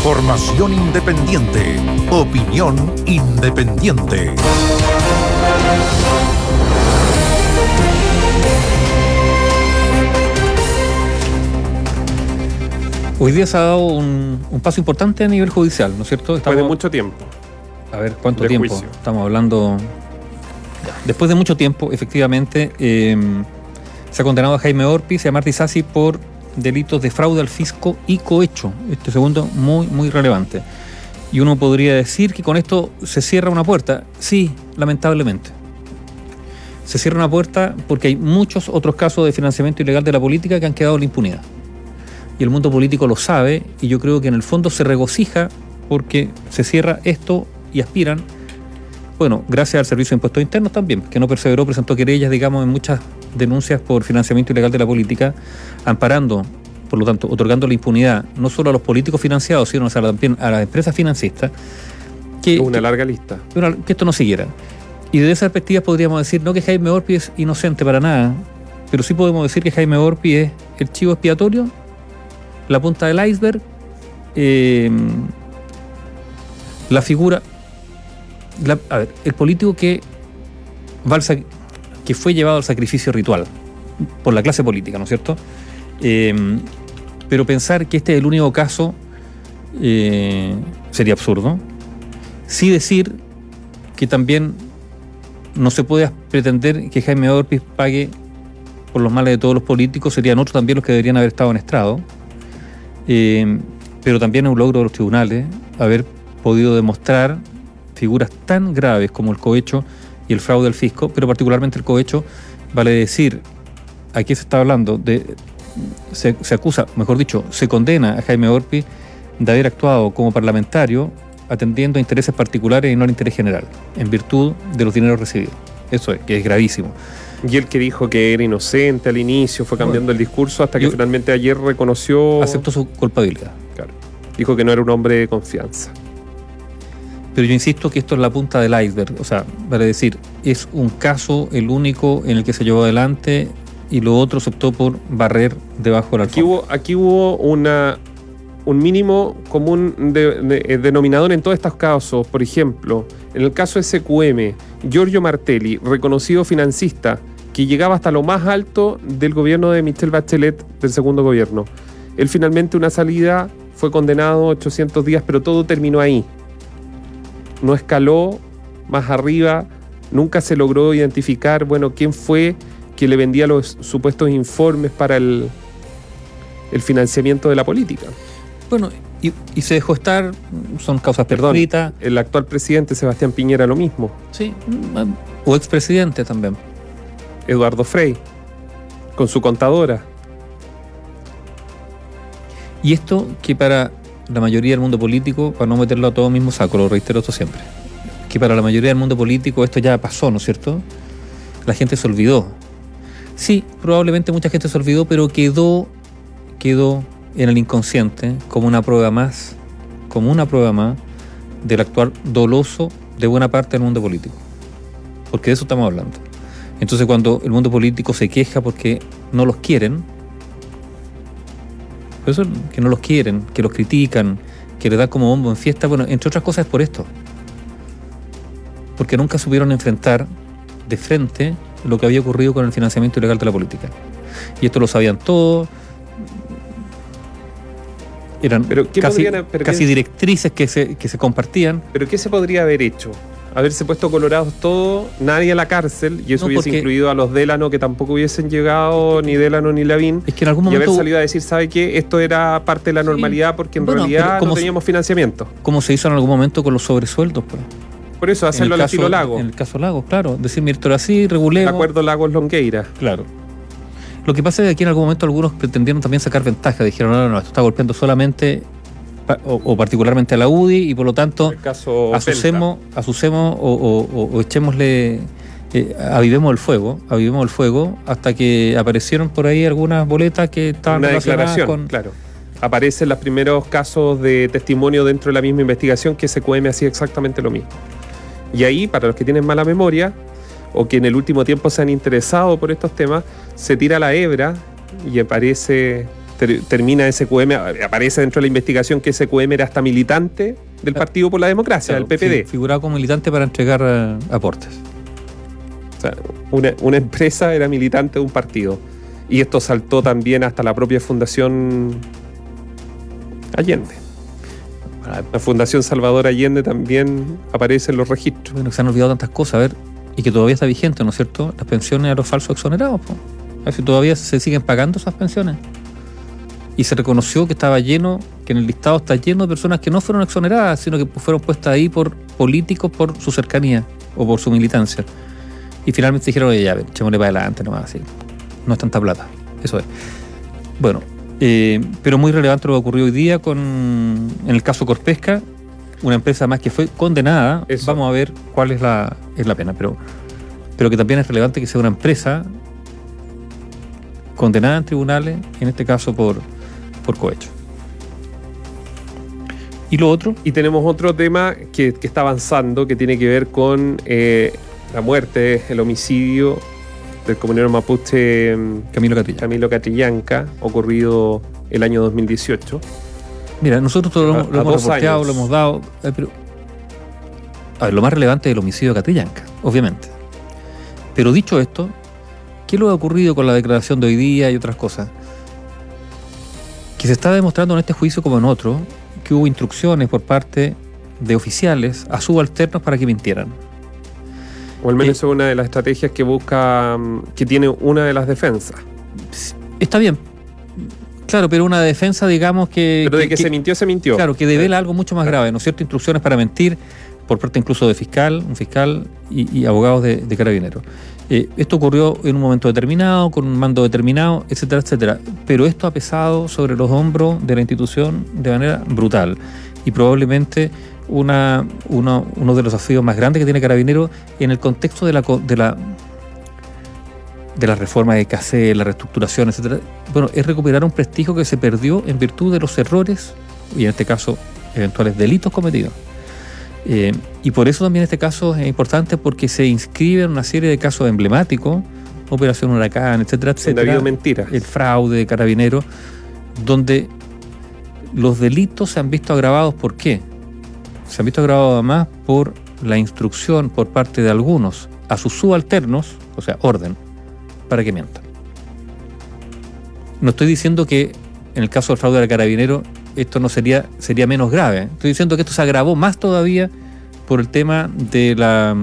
Información independiente. Opinión independiente. Hoy día se ha dado un, paso importante a nivel judicial, ¿no es cierto? Después de mucho tiempo. A ver, ¿cuánto tiempo? Estamos hablando. Después de mucho tiempo, efectivamente, eh, se ha condenado a Jaime Orpiz y a Marty Sassi por delitos de fraude al fisco y cohecho. Este segundo muy, muy relevante. Y uno podría decir que con esto se cierra una puerta. Sí, lamentablemente. Se cierra una puerta porque hay muchos otros casos de financiamiento ilegal de la política que han quedado en la impunidad. Y el mundo político lo sabe y yo creo que en el fondo se regocija porque se cierra esto y aspiran, bueno, gracias al Servicio de Impuestos Internos también, que no perseveró, presentó querellas, digamos, en muchas denuncias por financiamiento ilegal de la política, amparando, por lo tanto, otorgando la impunidad no solo a los políticos financiados, sino también a las empresas financistas. Que, una larga lista. Que esto no siguiera. Y desde esa perspectiva podríamos decir, no que Jaime Orpi es inocente para nada, pero sí podemos decir que Jaime Orpi es el chivo expiatorio, la punta del iceberg, eh, la figura, a ver, el político que va que fue llevado al sacrificio ritual por la clase política, ¿no es cierto? Eh, pero pensar que este es el único caso eh, sería absurdo. Sí decir que también no se puede pretender que Jaime Orpiz pague por los males de todos los políticos, serían otros también los que deberían haber estado en estrado. Eh, pero también es un logro de los tribunales haber podido demostrar figuras tan graves como el cohecho y el fraude al fisco, pero particularmente el cohecho, vale decir, aquí se está hablando de, se, acusa, mejor dicho, se condena a Jaime Orpi de haber actuado como parlamentario atendiendo a intereses particulares y no al interés general, en virtud de los dineros recibidos. Eso es, que es gravísimo. Y el que dijo que era inocente al inicio, fue cambiando el discurso hasta que finalmente ayer reconoció... Aceptó su culpabilidad. Claro. Dijo que no era un hombre de confianza. Pero yo insisto que esto es la punta del iceberg. O sea, para decir, es un caso el único en el que se llevó adelante y lo otro se optó por barrer debajo del aquí hubo, aquí hubo una, un mínimo común eh, denominador en todos estos casos. Por ejemplo, en el caso SQM, Giorgio Martelli, reconocido financista, que llegaba hasta lo más alto del gobierno de Michelle Bachelet del segundo gobierno. Él finalmente una salida fue condenado a 800 días, pero todo terminó ahí no escaló más arriba, nunca se logró identificar, bueno, quién fue que le vendía los supuestos informes para el, el financiamiento de la política. Bueno, y, se dejó estar, son causas Perdón, El actual presidente Sebastián Piñera lo mismo. Sí, o expresidente también. Eduardo Frey, con su contadora. Y esto que para la mayoría del mundo político, para no meterlo a todo mismo saco, lo reitero esto siempre, que para la mayoría del mundo político esto ya pasó, ¿no es cierto? La gente se olvidó. Sí, probablemente mucha gente se olvidó, pero quedó, quedó en el inconsciente como una prueba más, como una prueba más del actuar doloso de buena parte del mundo político. Porque de eso estamos hablando. Entonces cuando el mundo político se queja porque no los quieren, eso que no los quieren, que los critican, que les dan como bombo en fiesta, bueno, entre otras cosas es por esto. Porque nunca supieron enfrentar de frente lo que había ocurrido con el financiamiento ilegal de la política. Y esto lo sabían todos. Eran casi, directrices que se, que se compartían. ¿Pero qué se podría haber hecho? Haberse puesto colorados todo, nadie a la cárcel, y eso hubiese incluido a los Delano que tampoco hubiesen llegado, ni Delano ni Lavín. Es que en algún momento. Y haber salido a decir, ¿sabe qué? Esto era parte de la normalidad porque en realidad no teníamos financiamiento. Como se hizo en algún momento con los sobresueldos, pues. Por eso, hacerlo al estilo Lago. En el caso Lago, claro. Decir, mira, esto así, regulemos. De acuerdo Lagos Longueira. Claro. Lo que pasa es que aquí en algún momento algunos pretendieron también sacar ventaja. Dijeron, no, no, no, esto está golpeando solamente o, particularmente a la UDI y por lo tanto asucemos, o, echémosle, eh, avivemos el fuego, avivemos el fuego hasta que aparecieron por ahí algunas boletas que estaban Una declaración, con... claro. Aparecen los primeros casos de testimonio dentro de la misma investigación que SQM hacía exactamente lo mismo. Y ahí, para los que tienen mala memoria o que en el último tiempo se han interesado por estos temas, se tira la hebra y aparece ter- termina SQM, aparece dentro de la investigación que SQM era hasta militante del Partido por la Democracia, Claro, del PPD. fi- Figuraba como militante para entregar eh, aportes. O sea, una, una empresa era militante de un partido. Y esto saltó también hasta la propia Fundación Allende. La Fundación Salvador Allende también aparece en los registros. Bueno, se han olvidado tantas cosas, a ver, y que todavía está vigente, ¿no es cierto? Las pensiones a los falsos exonerados, po. A ver si todavía se siguen pagando esas pensiones. Y se reconoció que estaba lleno, que en el listado está lleno de personas que no fueron exoneradas, sino que fueron puestas ahí por políticos por su cercanía o por su militancia. Y finalmente dijeron, oye, ya, echémosle para adelante nomás, así. No es tanta plata. Eso es. Bueno, eh, pero muy relevante lo que ocurrió hoy día con, en el caso Corpesca, una empresa más que fue condenada. Eso. Vamos a ver cuál es la, es la pena, pero, pero que también es relevante que sea una empresa condenada en tribunales, en este caso por, por cohecho. Y lo otro, Y tenemos otro tema que, que está avanzando, que tiene que ver con eh, la muerte, el homicidio del comunero mapuche mm, Camilo Catrillanca, ocurrido el año 2018. Mira, nosotros todo lo, A- hemos- lo a hemos dos reporteado, años. lo hemos dado, eh, pero... A ver, lo más relevante es el homicidio de Catrillanca, obviamente. Pero dicho esto, ¿qué es lo que ha ocurrido con la declaración de hoy día y otras cosas? Que se está demostrando en este juicio como en otro, que hubo instrucciones por parte de oficiales a subalternos para que mintieran. O al menos Eh, es una de las estrategias que busca, mm, que tiene una de las defensas. Está bien. Claro, pero una defensa, digamos, que... Pero de que, que- se mintió, se mintió. Claro, que devela algo mucho más grave, ¿no es cierto? Instrucciones para mentir por parte incluso de fiscal, un fiscal y, y abogados de, de carabineros. Eh, esto ocurrió en un momento determinado, con un mando determinado, etcétera, etcétera. Pero esto ha pesado sobre los hombros de la institución de manera brutal. Y probablemente una, uno, de los desafíos más grandes que tiene Carabineros en el contexto de la, de la de la reforma de CACE, la reestructuración, etcétera, bueno, es recuperar un prestigio que se perdió en virtud de los errores y en este caso eventuales delitos cometidos. Eh, y por eso también este caso es importante porque se inscribe en una serie de casos emblemáticos, Operación Huracán, ha etcétera, habido mentiras. el fraude de carabineros, donde los delitos se han visto agravados, ¿por qué? Se han visto agravados además por la instrucción por parte de algunos a sus subalternos, o sea, orden, para que mientan. No estoy diciendo que en el caso del fraude del carabinero esto no sería, sería menos grave. Estoy diciendo que esto se agravó más todavía por el tema de la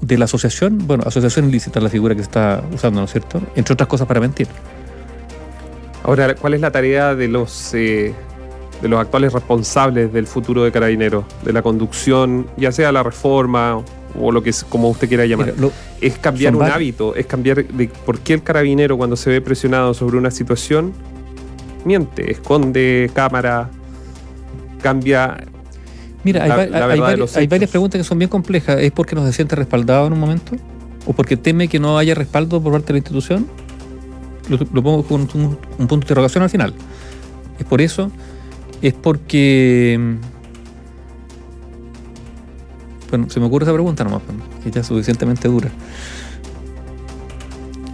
de la asociación, bueno, asociación ilícita es la figura que se está usando, ¿no es cierto? Entre otras cosas para mentir. Ahora, ¿cuál es la tarea de los eh, de los actuales responsables del futuro de Carabineros? De la conducción, ya sea la reforma o lo que es, como usted quiera llamar. Mira, lo- es cambiar un hábito, es cambiar de por qué el carabinero cuando se ve presionado sobre una situación miente, esconde cámara, cambia. Mira, hay, la- va- la hay hay varias preguntas que son bien complejas. ¿Es porque no se siente respaldado en un momento? ¿O porque teme que no haya respaldo por parte de la institución? Lo, lo pongo con un, un punto de interrogación al final. ¿Es por eso? ¿Es porque... mm, Bueno, se me ocurre esa pregunta nomás, pues, que ya es suficientemente dura.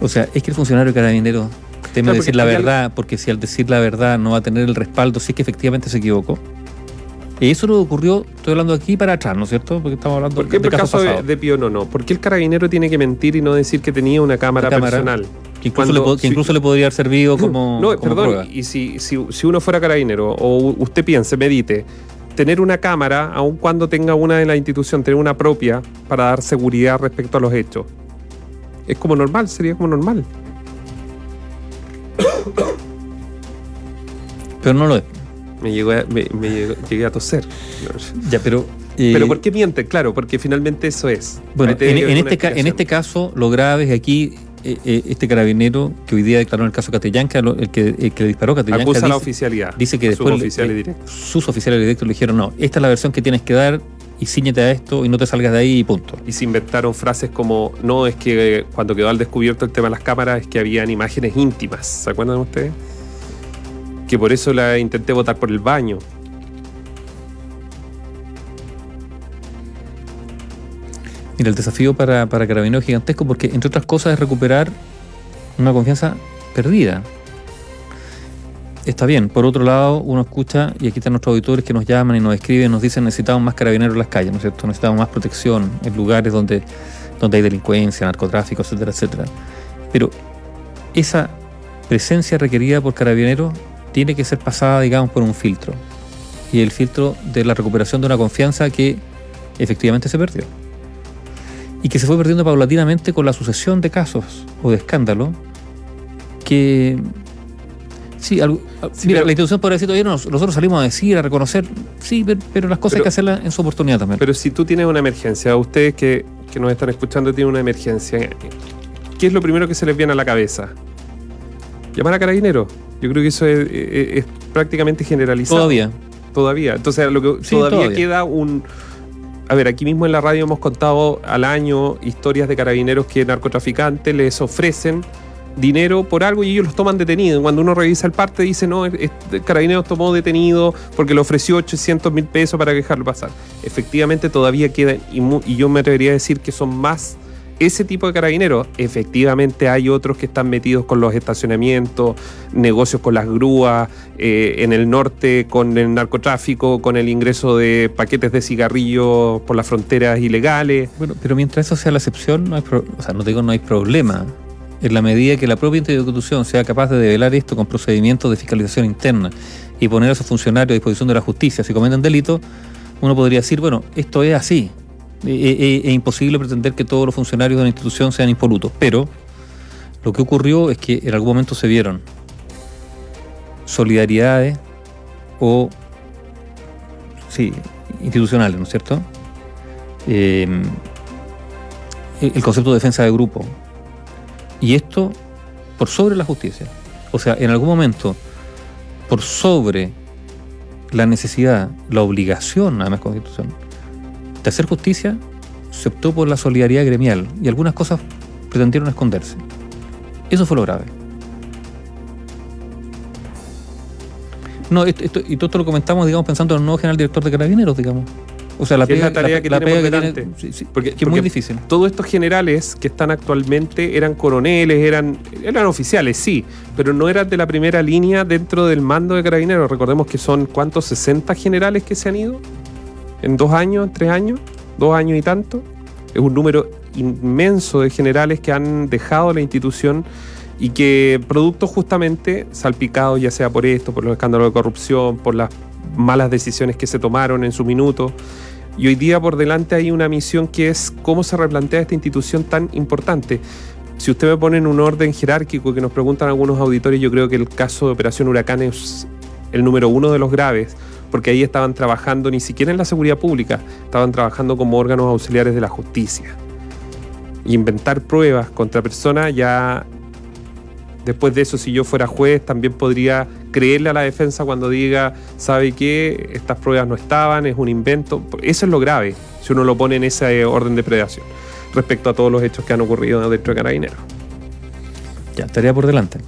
O sea, es que el funcionario carabinero teme Claro, decir la verdad, porque si al decir la verdad no va a tener el respaldo, si es que efectivamente se equivocó. Y eso no ocurrió, estoy hablando aquí para atrás, ¿no es cierto? Porque estamos hablando ¿Por qué de casos caso de, de Pío no, no? ¿Por qué el carabinero tiene que mentir y no decir que tenía una cámara, cámara personal? que incluso, cuando- le, si- incluso le podría haber servido como, no, como perdón, prueba. y si, si, si uno fuera carabinero o usted piense, medite, tener una cámara, aun cuando tenga una de la institución, tener una propia para dar seguridad respecto a los hechos. Es como normal, sería como normal. Pero no lo es. Me, llegó a- me, me llegó- llegué a toser. Ya, pero... eh, Pero ¿por qué miente? Claro, porque finalmente eso es. Bueno, en, este, en este caso, lo grave es que aquí eh, eh, este carabinero que hoy día declaró en el caso Catillanca, lo- el que, el que le disparó a Catillanca, Acusa la oficialidad. dice que después suboficiales eh, directos. sus oficiales directos le dijeron, no, esta es la versión que tienes que dar y ciñete a esto y no te salgas de ahí y punto. Y se inventaron frases como, no, es que eh, cuando quedó al descubierto el tema de las cámaras es que habían imágenes íntimas. ¿Se acuerdan ustedes? Que por eso la intenté votar por el baño. Mira, el desafío para, para Carabineros es gigantesco porque, entre otras cosas, es recuperar una confianza perdida. Está bien. Por otro lado, uno escucha, y aquí están nuestros auditores que nos llaman y nos escriben, nos dicen necesitamos más carabineros en las calles, ¿no es cierto? Necesitamos más protección en lugares donde, donde hay delincuencia, narcotráfico, etcétera, etcétera. Pero esa presencia requerida por carabineros tiene que ser pasada, digamos, por un filtro. Y el filtro de la recuperación de una confianza que efectivamente se perdió. Y que se fue perdiendo paulatinamente con la sucesión de casos o de escándalos que Sí, algo, Sí, mira, pero- la institución podría decir todavía no, nosotros salimos a decir, a reconocer, sí, pero, pero las cosas hay que hacerlas en su oportunidad también. Pero si tú tienes una emergencia, ustedes que, que nos están escuchando tienen una emergencia, ¿qué es lo primero que se les viene a la cabeza? Llamar a carabineros. Yo creo que eso es, es- es prácticamente generalizado. Todavía. Todavía. Entonces, lo que Sí, todavía, todavía. queda un. A ver, aquí mismo en la radio hemos contado al año historias de carabineros que narcotraficantes les ofrecen dinero por algo y ellos los toman detenidos. Cuando uno revisa el parte dice, no, este carabineros tomó detenido porque le ofreció 800 mil pesos para dejarlo pasar. Efectivamente todavía quedan, y, yo me atrevería a decir que son más ese tipo de carabineros. Efectivamente hay otros que están metidos con los estacionamientos, negocios con las grúas, eh, en el norte con el narcotráfico, con el ingreso de paquetes de cigarrillos por las fronteras ilegales. Bueno, pero mientras eso sea la excepción, no hay pro- o sea, no digo no hay problema. En la medida que la propia institución sea capaz de develar esto con procedimientos de fiscalización interna y poner a sus funcionarios a disposición de la justicia si cometen delitos, uno podría decir, bueno, esto es así. E- e- Es, imposible pretender que todos los funcionarios de una institución sean impolutos. Pero lo que ocurrió es que en algún momento se vieron solidaridades o, sí, institucionales, ¿no es cierto? Eh, el concepto de defensa de grupo. Y esto por sobre la justicia. O sea, en algún momento, por sobre la necesidad, la obligación, además constitución, de hacer justicia, se optó por la solidaridad gremial y algunas cosas pretendieron esconderse. Eso fue lo grave. No, esto, esto- y todo esto lo comentamos, digamos, pensando en el nuevo general director de Carabineros, digamos. O sea, la Que es pega, la tarea que tiene por delante. sí, sí, Porque- que es muy difícil. Todos estos generales que están actualmente eran coroneles, eran, eran oficiales, sí, pero no eran de la primera línea dentro del mando de carabineros. Recordemos que son, ¿cuántos? 60 generales que se han ido en dos años, en tres años, dos años y tanto. Es un número inmenso de generales que han dejado la institución y que producto justamente salpicados ya sea por esto, por los escándalos de corrupción, por las malas decisiones que se tomaron en su minuto. Y hoy día por delante hay una misión que es cómo se replantea esta institución tan importante. Si usted me pone en un orden jerárquico que nos preguntan algunos auditores, yo creo que el caso de Operación Huracán es el número uno de los graves, porque ahí estaban trabajando ni siquiera en la seguridad pública, estaban trabajando como órganos auxiliares de la justicia. Inventar pruebas contra personas ya Después de eso, si yo fuera juez, también podría creerle a la defensa cuando diga, ¿sabe qué? Estas pruebas no estaban, es un invento. Eso es lo grave, si uno lo pone en ese orden de predación, respecto a todos los hechos que han ocurrido dentro de Carabineros. Ya, tarea por delante.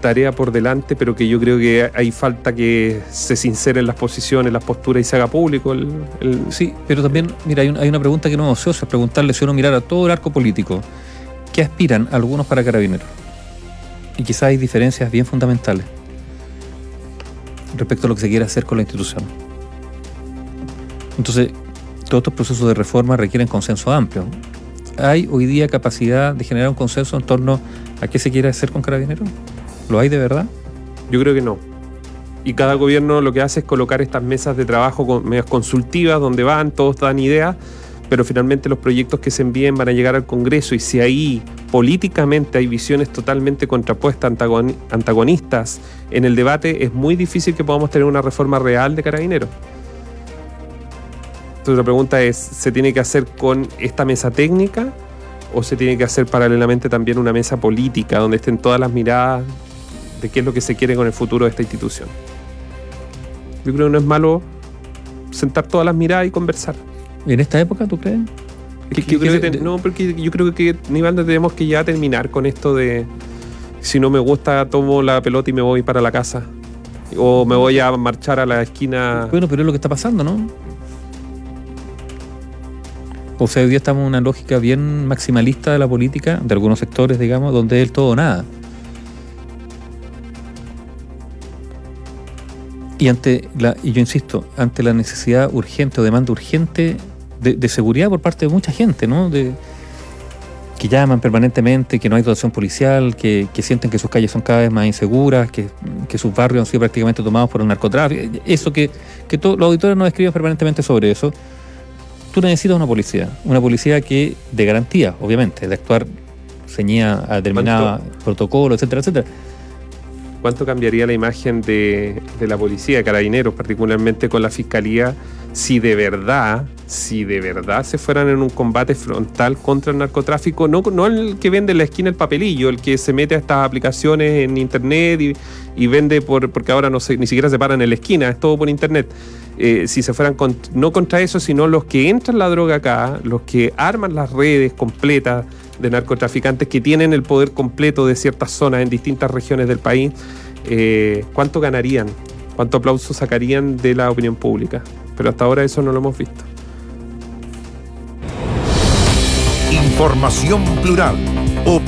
Tarea por delante, pero que yo creo que hay falta que se sinceren las posiciones, las posturas y se haga público el, el- Sí, pero también, mira, hay, un- hay una pregunta que no es ociosa, es preguntarle si uno mirara todo el arco político, ¿qué aspiran algunos para carabineros? Y quizás hay diferencias bien fundamentales respecto a lo que se quiere hacer con la institución. Entonces, todos estos procesos de reforma requieren consenso amplio. ¿Hay hoy día capacidad de generar un consenso en torno a qué se quiere hacer con carabineros? ¿Lo hay de verdad? Yo creo que no. Y cada gobierno lo que hace es colocar estas mesas de trabajo con, medias consultivas donde van, todos dan ideas, pero finalmente los proyectos que se envíen van a llegar al Congreso y si ahí políticamente hay visiones totalmente contrapuestas, antagoni- antagonistas en el debate, es muy difícil que podamos tener una reforma real de carabineros. Entonces la pregunta es, ¿se tiene que hacer con esta mesa técnica o se tiene que hacer paralelamente también una mesa política donde estén todas las miradas de qué es lo que se quiere con el futuro de esta institución. Yo creo que no es malo sentar todas las miradas y conversar. ¿En esta época, tú crees? Es ¿Qué- que yo qué- creo que qué- te- no, porque yo creo que, Nivaldo, tenemos que ya terminar con esto de si no me gusta, tomo la pelota y me voy para la casa. O me voy a marchar a la esquina. Bueno, pero es lo que está pasando, ¿no? O sea, hoy día estamos en una lógica bien maximalista de la política, de algunos sectores, digamos, donde es el todo o nada. Y ante la, y yo insisto, ante la necesidad urgente o demanda urgente de, de seguridad por parte de mucha gente, ¿no? De, que llaman permanentemente, que no hay dotación policial, que, que sienten que sus calles son cada vez más inseguras, que, que sus barrios han sido prácticamente tomados por el narcotráfico. Eso que, que todos los auditores nos escriben permanentemente sobre eso. Tú necesitas una policía, una policía que de garantía, obviamente, de actuar ceñida a determinado protocolo, etcétera, etcétera. ¿Cuánto cambiaría la imagen de, de la policía, de carabineros, particularmente con la fiscalía, si de verdad, si de verdad se fueran en un combate frontal contra el narcotráfico, no, no el que vende en la esquina el papelillo, el que se mete a estas aplicaciones en internet y, vende por, porque ahora no se, ni siquiera se paran en la esquina, es todo por internet. Eh, si se fueran con, no contra eso, sino los que entran la droga acá, los que arman las redes completas de narcotraficantes que tienen el poder completo de ciertas zonas en distintas regiones del país, eh, ¿cuánto ganarían? ¿Cuánto aplauso sacarían de la opinión pública? Pero hasta ahora eso no lo hemos visto. Información plural